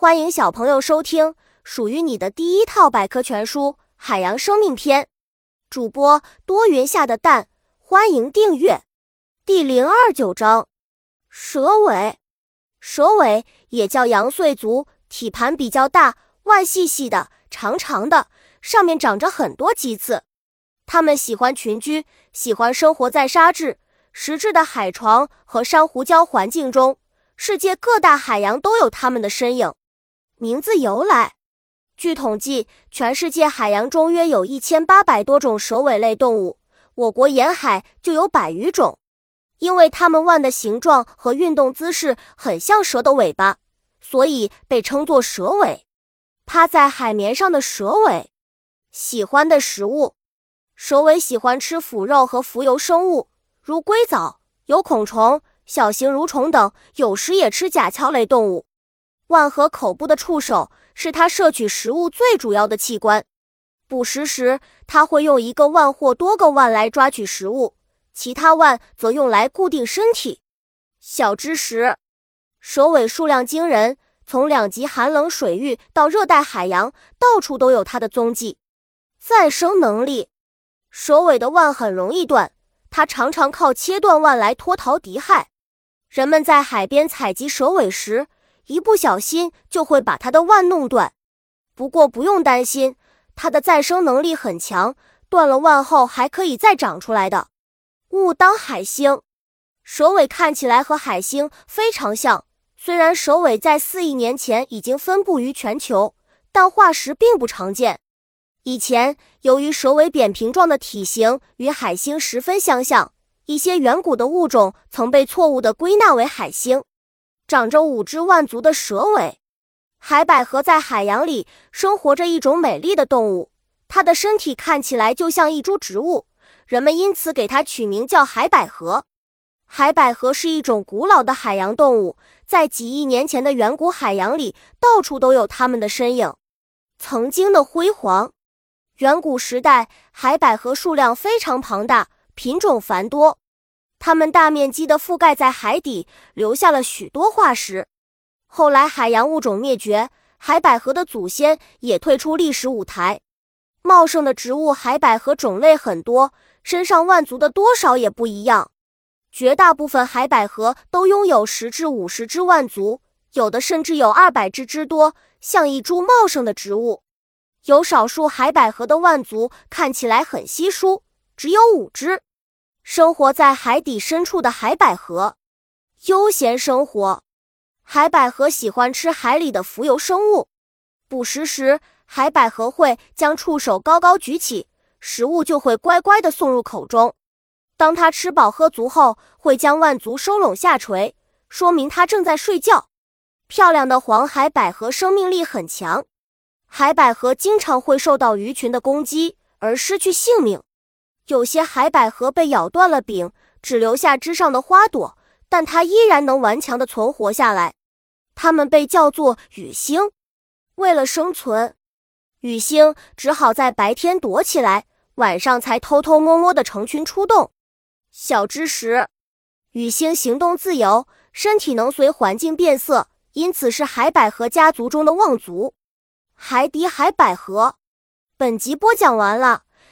欢迎小朋友收听属于你的第一套百科全书《海洋生命篇》。主播多云下的蛋，欢迎订阅。第零二九章：蛇尾。蛇尾也叫羊碎足，体盘比较大，腕细细的、长长的，上面长着很多棘刺。它们喜欢群居，喜欢生活在沙质、石质的海床和珊瑚礁环境中。世界各大海洋都有它们的身影。名字由来，据统计，全世界海洋中约有一千八百多种蛇尾类动物，我国沿海就有百余种。因为它们腕的形状和运动姿势很像蛇的尾巴，所以被称作蛇尾。趴在海绵上的蛇尾，喜欢的食物，蛇尾喜欢吃腐肉和浮游生物，如硅藻、有孔虫、小型蠕虫等，有时也吃甲壳类动物。腕和口部的触手是它摄取食物最主要的器官。捕食时，它会用一个腕或多个腕来抓取食物，其他腕则用来固定身体。小知识：蛇尾数量惊人，从两极寒冷水域到热带海洋，到处都有它的踪迹。再生能力：蛇尾的腕很容易断，它常常靠切断腕来脱逃敌害。人们在海边采集蛇尾时，一不小心就会把它的腕弄断，不过不用担心，它的再生能力很强，断了腕后还可以再长出来的。误当海星，蛇尾看起来和海星非常像，虽然蛇尾在四亿年前已经分布于全球，但化石并不常见。以前由于蛇尾扁平状的体型与海星十分相像，一些远古的物种曾被错误地归纳为海星。长着五只腕足的蛇尾，海百合在海洋里生活着一种美丽的动物，它的身体看起来就像一株植物，人们因此给它取名叫海百合。海百合是一种古老的海洋动物，在几亿年前的远古海洋里，到处都有它们的身影。曾经的辉煌，远古时代海百合数量非常庞大，品种繁多。它们大面积地覆盖在海底，留下了许多化石。后来海洋物种灭绝，海百合的祖先也退出历史舞台。茂盛的植物海百合种类很多，身上腕足的多少也不一样。绝大部分海百合都拥有十至五十只腕足，有的甚至有二百只之多，像一株茂盛的植物。有少数海百合的腕足看起来很稀疏，只有五只。生活在海底深处的海百合，悠闲生活。海百合喜欢吃海里的浮游生物。捕食时，海百合会将触手高高举起，食物就会乖乖地送入口中。当它吃饱喝足后，会将腕足收拢下垂，说明它正在睡觉。漂亮的黄海百合生命力很强。海百合经常会受到鱼群的攻击而失去性命。有些海百合被咬断了柄，只留下枝上的花朵，但它依然能顽强地存活下来。它们被叫做雨星。为了生存，雨星只好在白天躲起来，晚上才偷偷摸摸地成群出动。小知识：雨星行动自由，身体能随环境变色，因此是海百合家族中的望族。海底海百合。本集播讲完了。